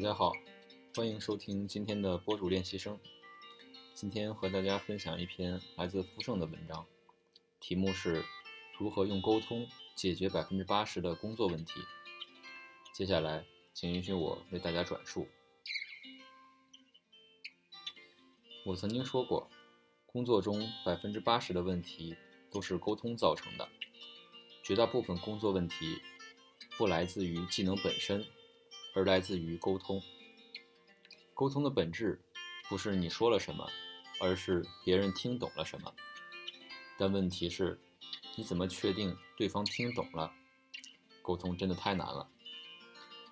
大家好，欢迎收听今天的播主练习生。今天和大家分享一篇来自傅盛的文章，题目是如何用沟通解决百分之八十的工作问题。接下来，请允许我为大家转述。我曾经说过，工作中百分之八十的问题都是沟通造成的，绝大部分工作问题不来自于技能本身。而来自于沟通。沟通的本质不是你说了什么，而是别人听懂了什么。但问题是，你怎么确定对方听懂了？沟通真的太难了。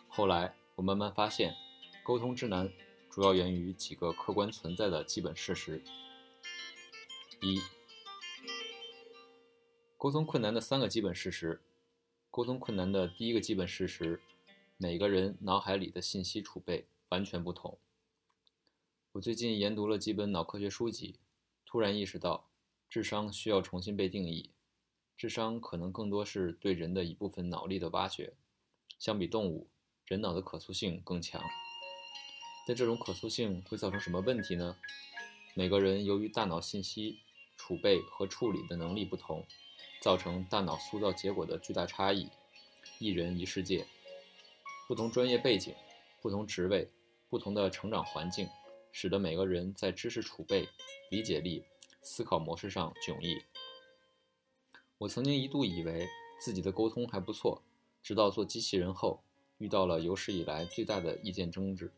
后来我慢慢发现，沟通之难主要源于几个客观存在的基本事实：一、沟通困难的三个基本事实。沟通困难的第一个基本事实。每个人脑海里的信息储备完全不同。我最近研读了几本脑科学书籍，突然意识到，智商需要重新被定义。智商可能更多是对人的一部分脑力的挖掘。相比动物，人脑的可塑性更强。但这种可塑性会造成什么问题呢？每个人由于大脑信息储备和处理的能力不同，造成大脑塑造结果的巨大差异。一人一世界。不同专业背景、不同职位、不同的成长环境，使得每个人在知识储备、理解力、思考模式上迥异。我曾经一度以为自己的沟通还不错，直到做机器人后，遇到了有史以来最大的意见争执。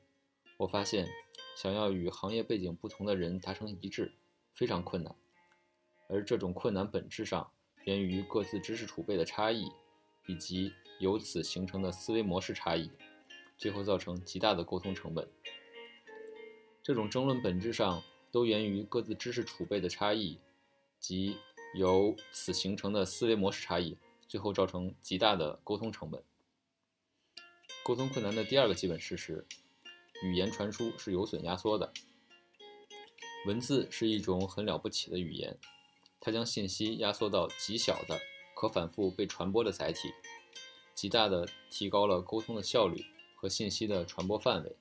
我发现，想要与行业背景不同的人达成一致，非常困难，而这种困难本质上源于各自知识储备的差异，以及。由此形成的思维模式差异，最后造成极大的沟通成本。这种争论本质上都源于各自知识储备的差异，及由此形成的思维模式差异，最后造成极大的沟通成本。沟通困难的第二个基本事实：语言传输是有损压缩的。文字是一种很了不起的语言，它将信息压缩到极小的、可反复被传播的载体。极大地提高了沟通的效率和信息的传播范围，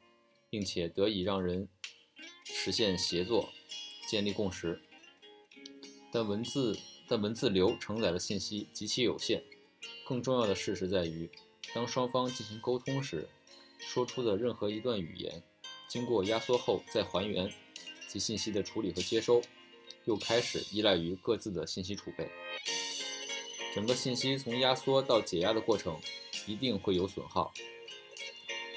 并且得以让人实现协作、建立共识。但文字但文字流承载的信息极其有限。更重要的事实在于，当双方进行沟通时，说出的任何一段语言，经过压缩后再还原，及信息的处理和接收，又开始依赖于各自的信息储备。整个信息从压缩到解压的过程一定会有损耗。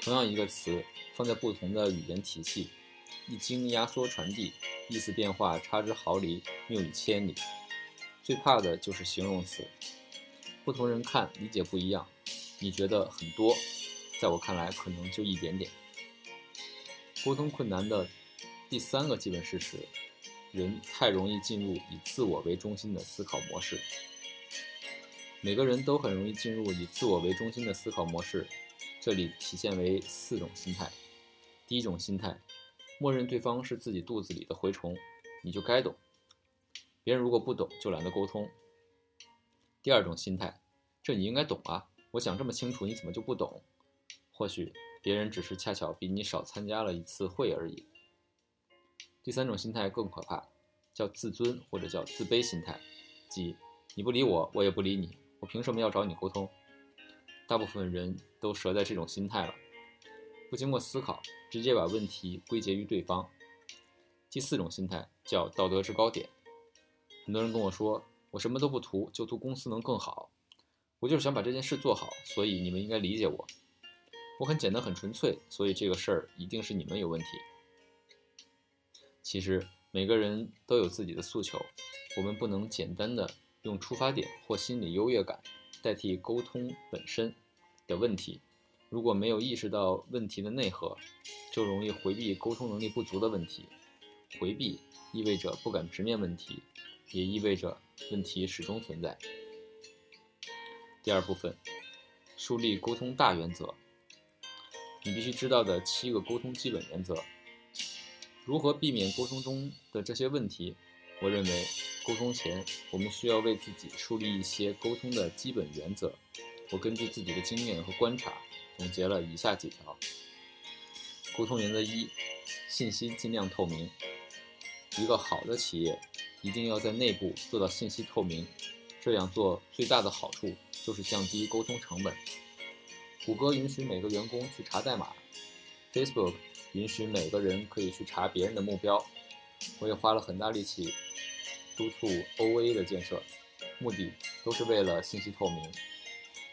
同样一个词放在不同的语言体系，一经压缩传递，意思变化差之毫厘，谬以千里。最怕的就是形容词，不同人看理解不一样。你觉得很多，在我看来可能就一点点。沟通困难的第三个基本事实：人太容易进入以自我为中心的思考模式。每个人都很容易进入以自我为中心的思考模式，这里体现为四种心态。第一种心态，默认对方是自己肚子里的蛔虫，你就该懂。别人如果不懂，就懒得沟通。第二种心态，这你应该懂啊，我讲这么清楚，你怎么就不懂？或许别人只是恰巧比你少参加了一次会而已。第三种心态更可怕，叫自尊或者叫自卑心态，即你不理我，我也不理你。我凭什么要找你沟通？大部分人都折在这种心态了，不经过思考，直接把问题归结于对方。第四种心态叫道德制高点。很多人跟我说，我什么都不图，就图公司能更好。我就是想把这件事做好，所以你们应该理解我。我很简单，很纯粹，所以这个事儿一定是你们有问题。其实每个人都有自己的诉求，我们不能简单的。用出发点或心理优越感代替沟通本身的问题，如果没有意识到问题的内核，就容易回避沟通能力不足的问题。回避意味着不敢直面问题，也意味着问题始终存在。第二部分，树立沟通大原则。你必须知道的七个沟通基本原则。如何避免沟通中的这些问题？我认为。沟通前，我们需要为自己树立一些沟通的基本原则。我根据自己的经验和观察，总结了以下几条：沟通原则一：信息尽量透明。一个好的企业一定要在内部做到信息透明，这样做最大的好处就是降低沟通成本。谷歌允许每个员工去查代码，Facebook 允许每个人可以去查别人的目标。我也花了很大力气督促 OA 的建设，目的都是为了信息透明。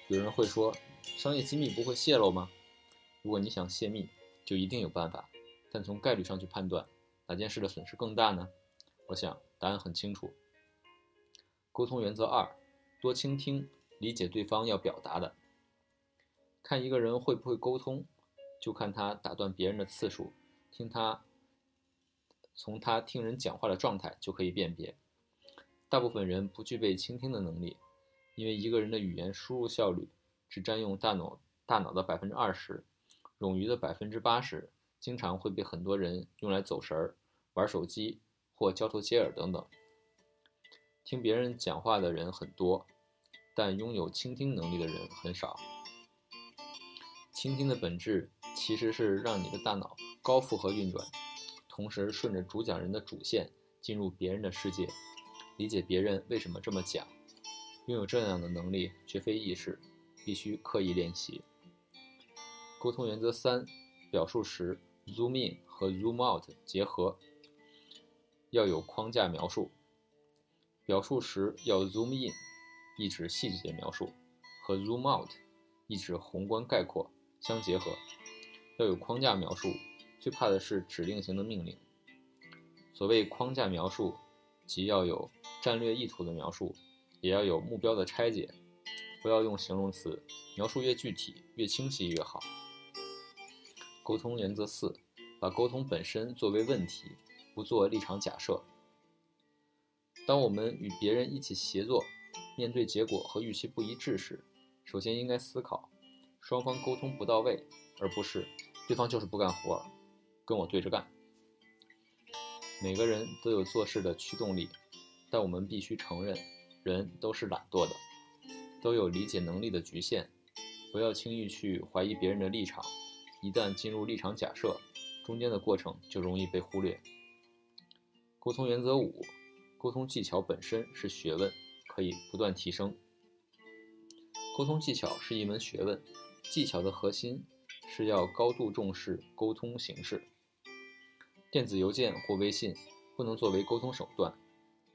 有人会说，商业机密不会泄露吗？如果你想泄密，就一定有办法。但从概率上去判断，哪件事的损失更大呢？我想答案很清楚。沟通原则二：多倾听，理解对方要表达的。看一个人会不会沟通，就看他打断别人的次数，听他。从他听人讲话的状态就可以辨别，大部分人不具备倾听的能力，因为一个人的语言输入效率只占用大脑大脑的百分之二十，冗余的百分之八十经常会被很多人用来走神儿、玩手机或交头接耳等等。听别人讲话的人很多，但拥有倾听能力的人很少。倾听的本质其实是让你的大脑高负荷运转。同时，顺着主讲人的主线进入别人的世界，理解别人为什么这么讲。拥有这样的能力绝非易事，必须刻意练习。沟通原则三：表述时 zoom in 和 zoom out 结合，要有框架描述。表述时要 zoom in，意指细节描述，和 zoom out，意指宏观概括相结合。要有框架描述。最怕的是指令型的命令。所谓框架描述，即要有战略意图的描述，也要有目标的拆解。不要用形容词，描述越具体、越清晰越好。沟通原则四：把沟通本身作为问题，不做立场假设。当我们与别人一起协作，面对结果和预期不一致时，首先应该思考：双方沟通不到位，而不是对方就是不干活。跟我对着干。每个人都有做事的驱动力，但我们必须承认，人都是懒惰的，都有理解能力的局限。不要轻易去怀疑别人的立场，一旦进入立场假设，中间的过程就容易被忽略。沟通原则五：沟通技巧本身是学问，可以不断提升。沟通技巧是一门学问，技巧的核心是要高度重视沟通形式。电子邮件或微信不能作为沟通手段，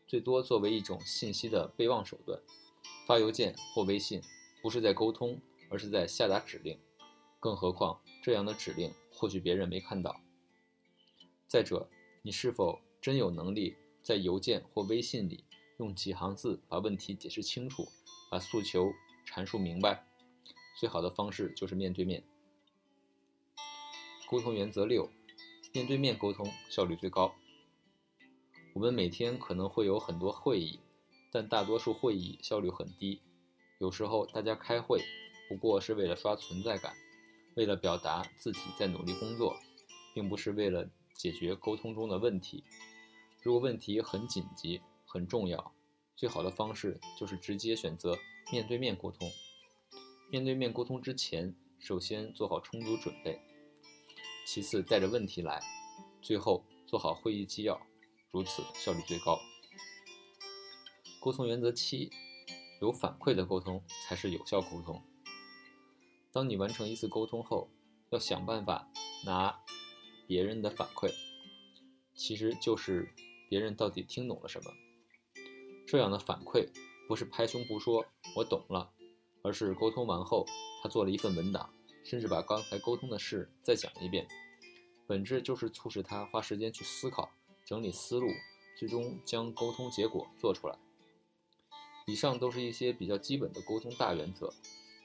最多作为一种信息的备忘手段。发邮件或微信不是在沟通，而是在下达指令。更何况这样的指令或许别人没看到。再者，你是否真有能力在邮件或微信里用几行字把问题解释清楚，把诉求阐述明白？最好的方式就是面对面。沟通原则六。面对面沟通效率最高。我们每天可能会有很多会议，但大多数会议效率很低。有时候大家开会不过是为了刷存在感，为了表达自己在努力工作，并不是为了解决沟通中的问题。如果问题很紧急、很重要，最好的方式就是直接选择面对面沟通。面对面沟通之前，首先做好充足准备。其次，带着问题来，最后做好会议纪要，如此效率最高。沟通原则七：有反馈的沟通才是有效沟通。当你完成一次沟通后，要想办法拿别人的反馈，其实就是别人到底听懂了什么。这样的反馈不是拍胸脯说“我懂了”，而是沟通完后，他做了一份文档。甚至把刚才沟通的事再讲一遍，本质就是促使他花时间去思考、整理思路，最终将沟通结果做出来。以上都是一些比较基本的沟通大原则，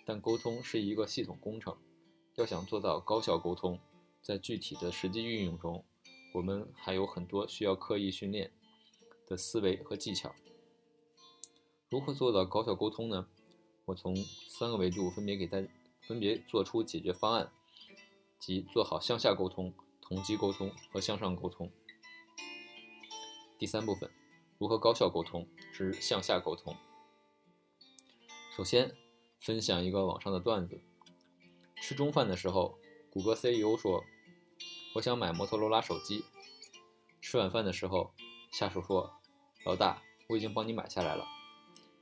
但沟通是一个系统工程，要想做到高效沟通，在具体的实际运用中，我们还有很多需要刻意训练的思维和技巧。如何做到高效沟通呢？我从三个维度分别给大家。分别做出解决方案，即做好向下沟通、同级沟通和向上沟通。第三部分，如何高效沟通之向下沟通。首先，分享一个网上的段子：吃中饭的时候，谷歌 CEO 说：“我想买摩托罗拉手机。吃晚饭的时候，下属说：“老大，我已经帮你买下来了。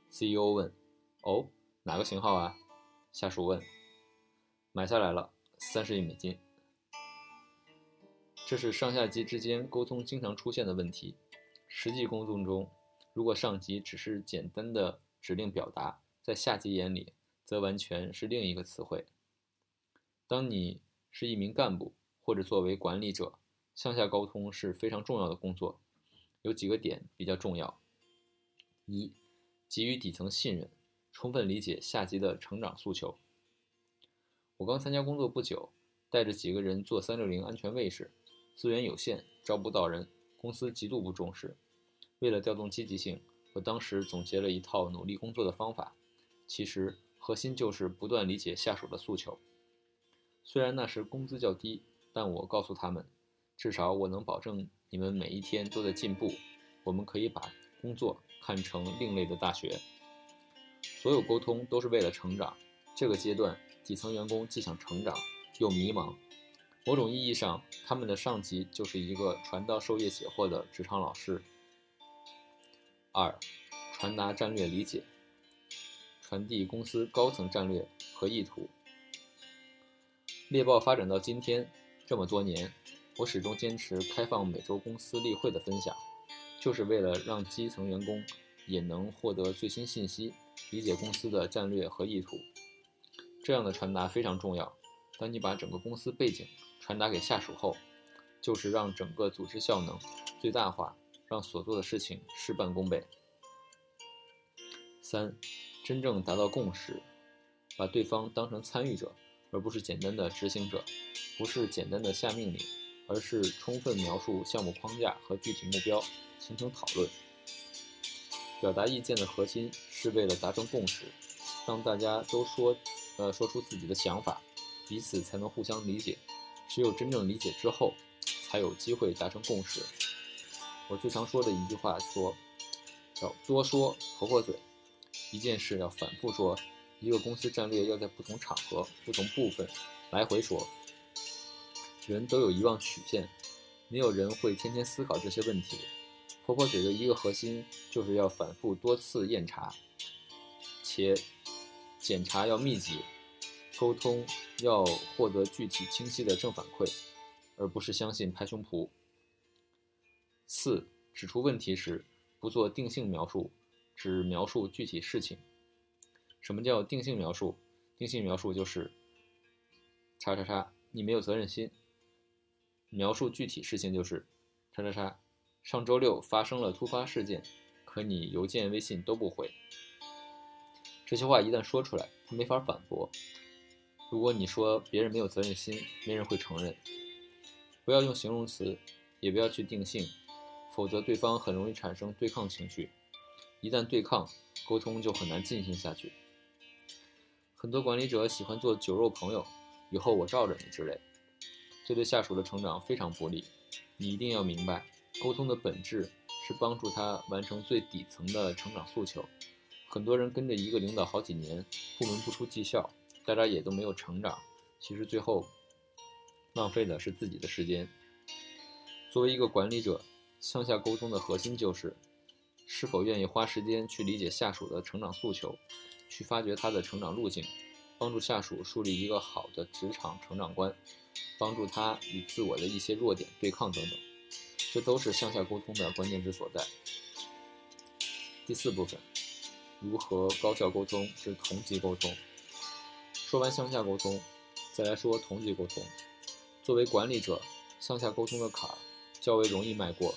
”CEO 问：“哦，哪个型号啊？”下属问：“买下来了，三十亿美金。”这是上下级之间沟通经常出现的问题。实际工作中，如果上级只是简单的指令表达，在下级眼里，则完全是另一个词汇。当你是一名干部或者作为管理者，向下沟通是非常重要的工作。有几个点比较重要：一、给予底层信任，充分理解下级的成长诉求。我刚参加工作不久，带着几个人做三六零安全卫士。资源有限，招不到人，公司极度不重视。为了调动积极性，我当时总结了一套努力工作的方法。其实核心就是不断理解下属的诉求。虽然那时工资较低，但我告诉他们，至少我能保证你们每一天都在进步。我们可以把工作看成另类的大学。所有沟通都是为了成长。这个阶段，底层员工既想成长，又迷茫。某种意义上，他们的上级就是一个传道授业解惑的职场老师。二，传达战略理解，传递公司高层战略和意图。猎豹发展到今天这么多年，我始终坚持开放每周公司例会的分享，就是为了让基层员工也能获得最新信息，理解公司的战略和意图。这样的传达非常重要。当你把整个公司背景，传达给下属后，就是让整个组织效能最大化，让所做的事情事半功倍。三，真正达到共识，把对方当成参与者，而不是简单的执行者；不是简单的下命令，而是充分描述项目框架和具体目标，形成讨论。表达意见的核心是为了达成共识。当大家都说，呃，说出自己的想法，彼此才能互相理解。只有真正理解之后，才有机会达成共识。我最常说的一句话说：“叫多说婆婆嘴。”一件事要反复说，一个公司战略要在不同场合、不同部分来回说。人都有遗忘曲线，没有人会天天思考这些问题。婆婆嘴的一个核心就是要反复多次验查，且检查要密集。沟通要获得具体清晰的正反馈，而不是相信拍胸脯。四、指出问题时不做定性描述，只描述具体事情。什么叫定性描述？定性描述就是叉叉叉，你没有责任心。描述具体事情就是叉叉叉，上周六发生了突发事件，可你邮件、微信都不回。这些话一旦说出来，他没法反驳。如果你说别人没有责任心，没人会承认。不要用形容词，也不要去定性，否则对方很容易产生对抗情绪。一旦对抗，沟通就很难进行下去。很多管理者喜欢做酒肉朋友，以后我罩着你之类，这对下属的成长非常不利。你一定要明白，沟通的本质是帮助他完成最底层的成长诉求。很多人跟着一个领导好几年，部门不出绩效。大家也都没有成长，其实最后浪费的是自己的时间。作为一个管理者，向下沟通的核心就是是否愿意花时间去理解下属的成长诉求，去发掘他的成长路径，帮助下属树立一个好的职场成长观，帮助他与自我的一些弱点对抗等等，这都是向下沟通的关键之所在。第四部分，如何高效沟通是同级沟通。说完向下沟通，再来说同级沟通。作为管理者，向下沟通的坎儿较为容易迈过，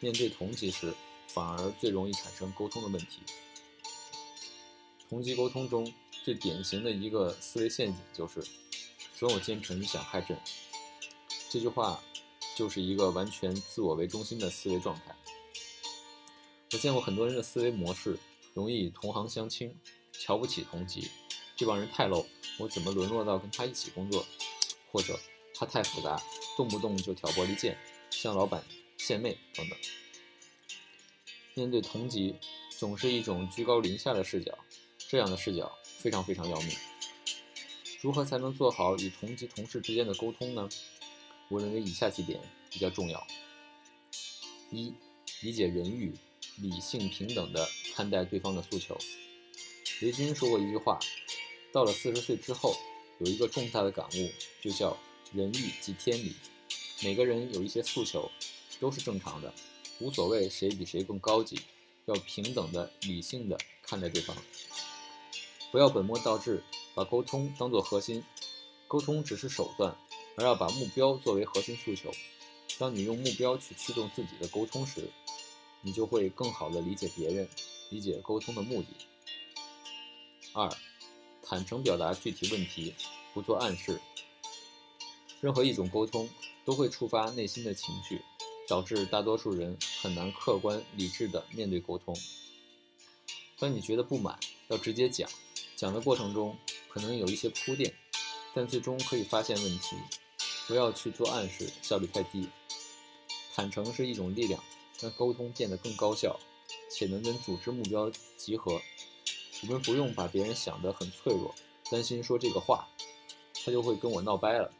面对同级时，反而最容易产生沟通的问题。同级沟通中最典型的一个思维陷阱就是“总有奸臣想害朕”。这句话就是一个完全自我为中心的思维状态。我见过很多人的思维模式，容易与同行相轻，瞧不起同级。这帮人太 low，我怎么沦落到跟他一起工作？或者他太复杂，动不动就挑拨离间，向老板献媚等等。面对同级，总是一种居高临下的视角，这样的视角非常非常要命。如何才能做好与同级同事之间的沟通呢？我认为以下几点比较重要：一、理解人欲，理性平等的看待对方的诉求。雷军说过一句话：“到了四十岁之后，有一个重大的感悟，就叫人欲即天理。每个人有一些诉求，都是正常的，无所谓谁比谁更高级，要平等的、理性的看待对方，不要本末倒置，把沟通当作核心。沟通只是手段。”而要把目标作为核心诉求。当你用目标去驱动自己的沟通时，你就会更好地理解别人，理解沟通的目的。二，坦诚表达具体问题，不做暗示。任何一种沟通都会触发内心的情绪，导致大多数人很难客观理智地面对沟通。当你觉得不满，要直接讲，讲的过程中可能有一些铺垫，但最终可以发现问题。不要去做暗示，效率太低。坦诚是一种力量，让沟通变得更高效，且能跟组织目标集合。我们不用把别人想得很脆弱，担心说这个话，他就会跟我闹掰了。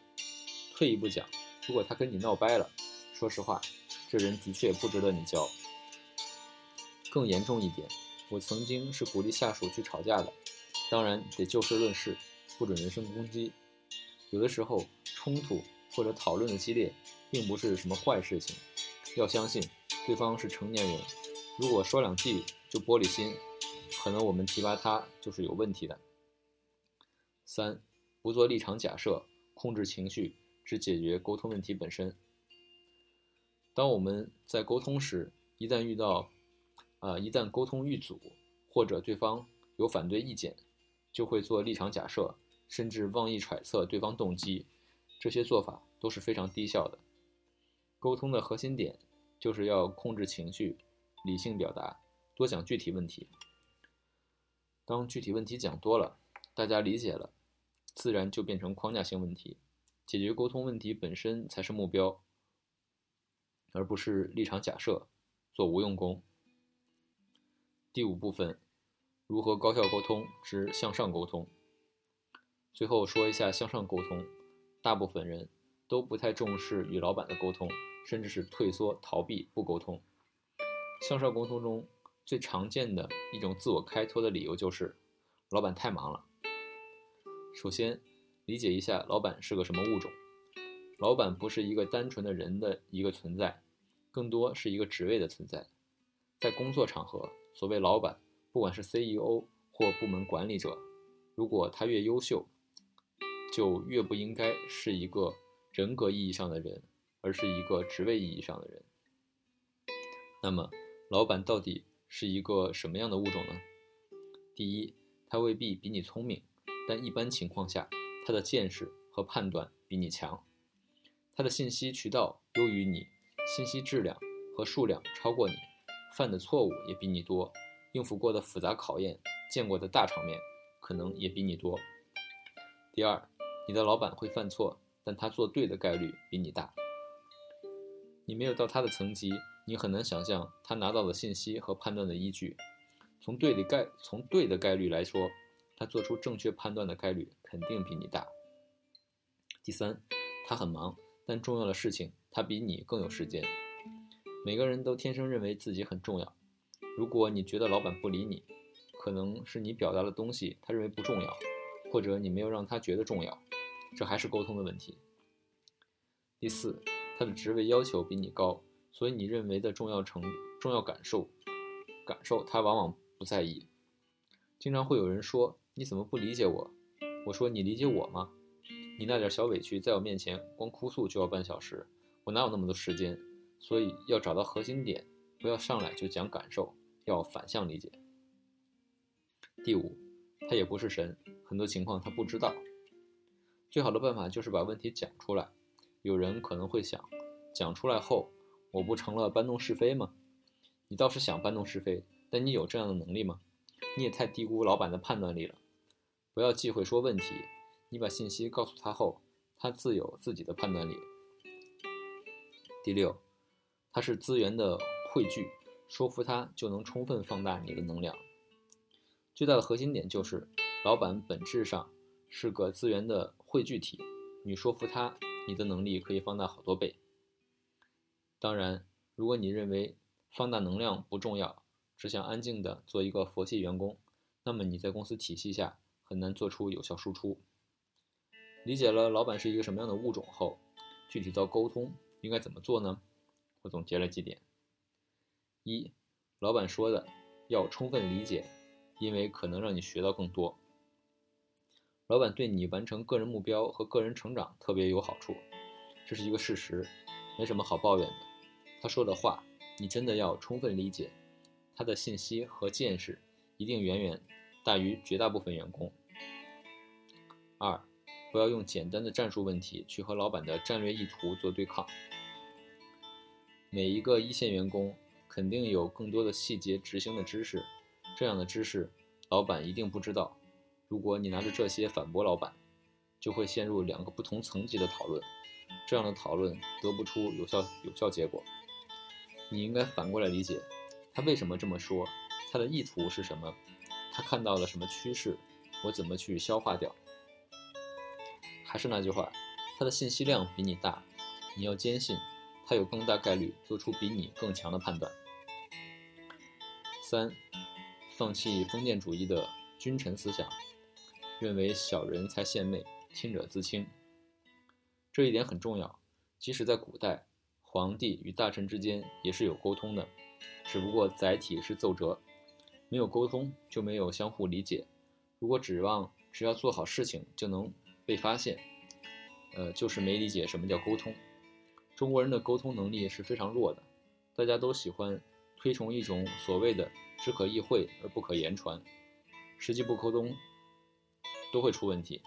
退一步讲，如果他跟你闹掰了，说实话，这人的确不值得你交。更严重一点，我曾经是鼓励下属去吵架的，当然得就事论事，不准人身攻击。有的时候冲突。或者讨论的激烈，并不是什么坏事情。要相信对方是成年人，如果说两句就玻璃心，可能我们提拔他就是有问题的。三，不做立场假设，控制情绪，只解决沟通问题本身。当我们在沟通时，一旦遇到，啊，一旦沟通遇阻，或者对方有反对意见，就会做立场假设，甚至妄意揣测对方动机。这些做法都是非常低效的。沟通的核心点就是要控制情绪，理性表达，多讲具体问题。当具体问题讲多了，大家理解了，自然就变成框架性问题。解决沟通问题本身才是目标，而不是立场假设，做无用功。第五部分，如何高效沟通之向上沟通。最后说一下向上沟通。大部分人都不太重视与老板的沟通，甚至是退缩、逃避、不沟通。向上沟通中最常见的一种自我开脱的理由就是，老板太忙了。首先，理解一下老板是个什么物种。老板不是一个单纯的人的一个存在，更多是一个职位的存在。在工作场合，所谓老板，不管是 CEO 或部门管理者，如果他越优秀，就越不应该是一个人格意义上的人，而是一个职位意义上的人。那么，老板到底是一个什么样的物种呢？第一，他未必比你聪明，但一般情况下，他的见识和判断比你强，他的信息渠道优于你，信息质量和数量超过你，犯的错误也比你多，应付过的复杂考验、见过的大场面可能也比你多。第二。你的老板会犯错，但他做对的概率比你大。你没有到他的层级，你很难想象他拿到的信息和判断的依据。从对的概从对的概率来说，他做出正确判断的概率肯定比你大。第三，他很忙，但重要的事情他比你更有时间。每个人都天生认为自己很重要。如果你觉得老板不理你，可能是你表达的东西他认为不重要，或者你没有让他觉得重要。这还是沟通的问题。第四，他的职位要求比你高，所以你认为的重要程重要感受，感受他往往不在意。经常会有人说：“你怎么不理解我？”我说：“你理解我吗？你那点小委屈在我面前光哭诉就要半小时，我哪有那么多时间？所以要找到核心点，不要上来就讲感受，要反向理解。”第五，他也不是神，很多情况他不知道。最好的办法就是把问题讲出来。有人可能会想，讲出来后，我不成了搬弄是非吗？你倒是想搬弄是非，但你有这样的能力吗？你也太低估老板的判断力了。不要忌讳说问题，你把信息告诉他后，他自有自己的判断力。第六，他是资源的汇聚，说服他就能充分放大你的能量。最大的核心点就是，老板本质上是个资源的。汇聚体，你说服他你的能力可以放大好多倍。当然，如果你认为放大能量不重要，只想安静的做一个佛系员工，那么你在公司体系下很难做出有效输出。理解了老板是一个什么样的物种后，具体到沟通应该怎么做呢？我总结了几点：一，老板说的要充分理解，因为可能让你学到更多。老板对你完成个人目标和个人成长特别有好处，这是一个事实，没什么好抱怨的。他说的话，你真的要充分理解，他的信息和见识一定远远大于绝大部分员工。二。不要用简单的战术问题去和老板的战略意图做对抗。每一个一线员工肯定有更多的细节执行的知识，这样的知识老板一定不知道。如果你拿着这些反驳老板，就会陷入两个不同层级的讨论，这样的讨论得不出有效有效结果。你应该反过来理解，他为什么这么说，他的意图是什么，他看到了什么趋势，我怎么去消化掉。还是那句话，他的信息量比你大，你要坚信，他有更大概率做出比你更强的判断。三，放弃封建主义的君臣思想，认为小人才献媚，亲者自清。这一点很重要，即使在古代，皇帝与大臣之间也是有沟通的，只不过载体是奏折，没有沟通就没有相互理解。如果指望只要做好事情就能。被发现，呃，就是没理解什么叫沟通。中国人的沟通能力是非常弱的，大家都喜欢推崇一种所谓的“只可意会而不可言传”，实际不沟通都会出问题。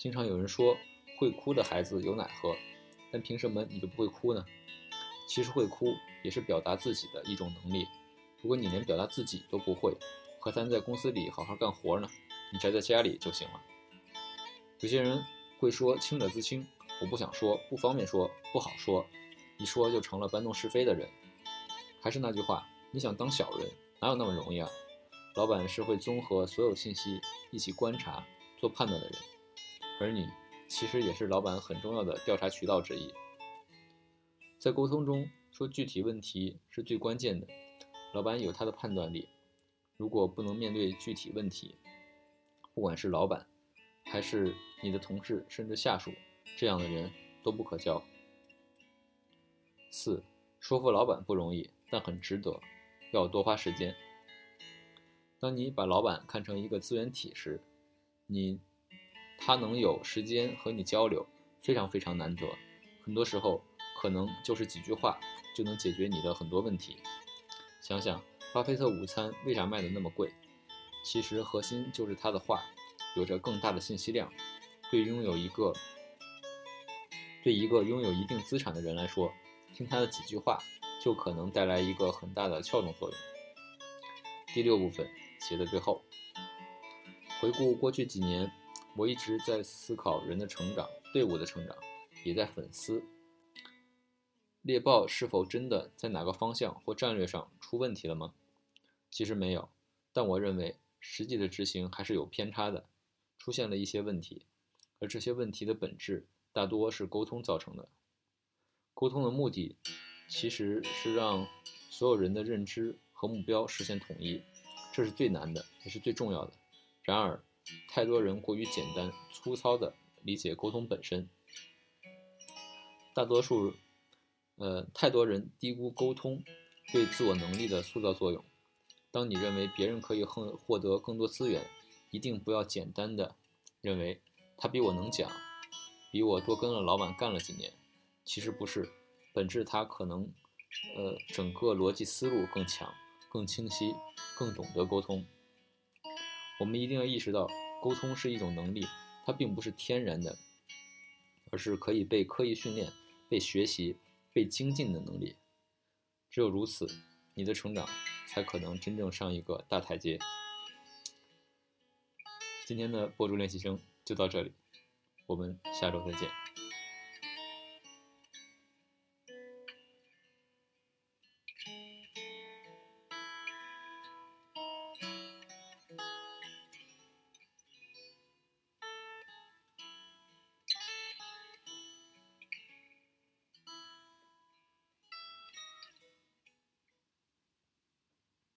经常有人说会哭的孩子有奶喝，但凭什么你就不会哭呢？其实会哭也是表达自己的一种能力。如果你连表达自己都不会，何谈在公司里好好干活呢？你宅在家里就行了。有些人会说“清者自清”，我不想说，不方便说，不好说，一说就成了搬弄是非的人。还是那句话，你想当小人，哪有那么容易啊？老板是会综合所有信息一起观察、做判断的人，而你其实也是老板很重要的调查渠道之一。在沟通中说具体问题是最关键的，老板有他的判断力，如果不能面对具体问题，不管是老板。还是你的同事甚至下属，这样的人都不可交。四，说服老板不容易，但很值得，要多花时间。当你把老板看成一个资源体时，你他能有时间和你交流，非常非常难得。很多时候，可能就是几句话就能解决你的很多问题。想想巴菲特午餐为啥卖的那么贵？其实核心就是他的话。有着更大的信息量，对拥有一个对一个拥有一定资产的人来说，听他的几句话就可能带来一个很大的撬动作用。第六部分写的最后，回顾过去几年，我一直在思考人的成长、队伍的成长，也在反思猎豹是否真的在哪个方向或战略上出问题了吗？其实没有，但我认为实际的执行还是有偏差的。出现了一些问题，而这些问题的本质大多是沟通造成的。沟通的目的其实是让所有人的认知和目标实现统一，这是最难的，也是最重要的。然而，太多人过于简单粗糙地理解沟通本身，大多数，呃，太多人低估沟通对自我能力的塑造作用。当你认为别人可以获获得更多资源，一定不要简单的认为他比我能讲，比我多跟了老板干了几年，其实不是，本质他可能，呃，整个逻辑思路更强、更清晰、更懂得沟通。我们一定要意识到，沟通是一种能力，它并不是天然的，而是可以被刻意训练、被学习、被精进的能力。只有如此，你的成长才可能真正上一个大台阶。今天的播主练习生就到这里，我们下周再见。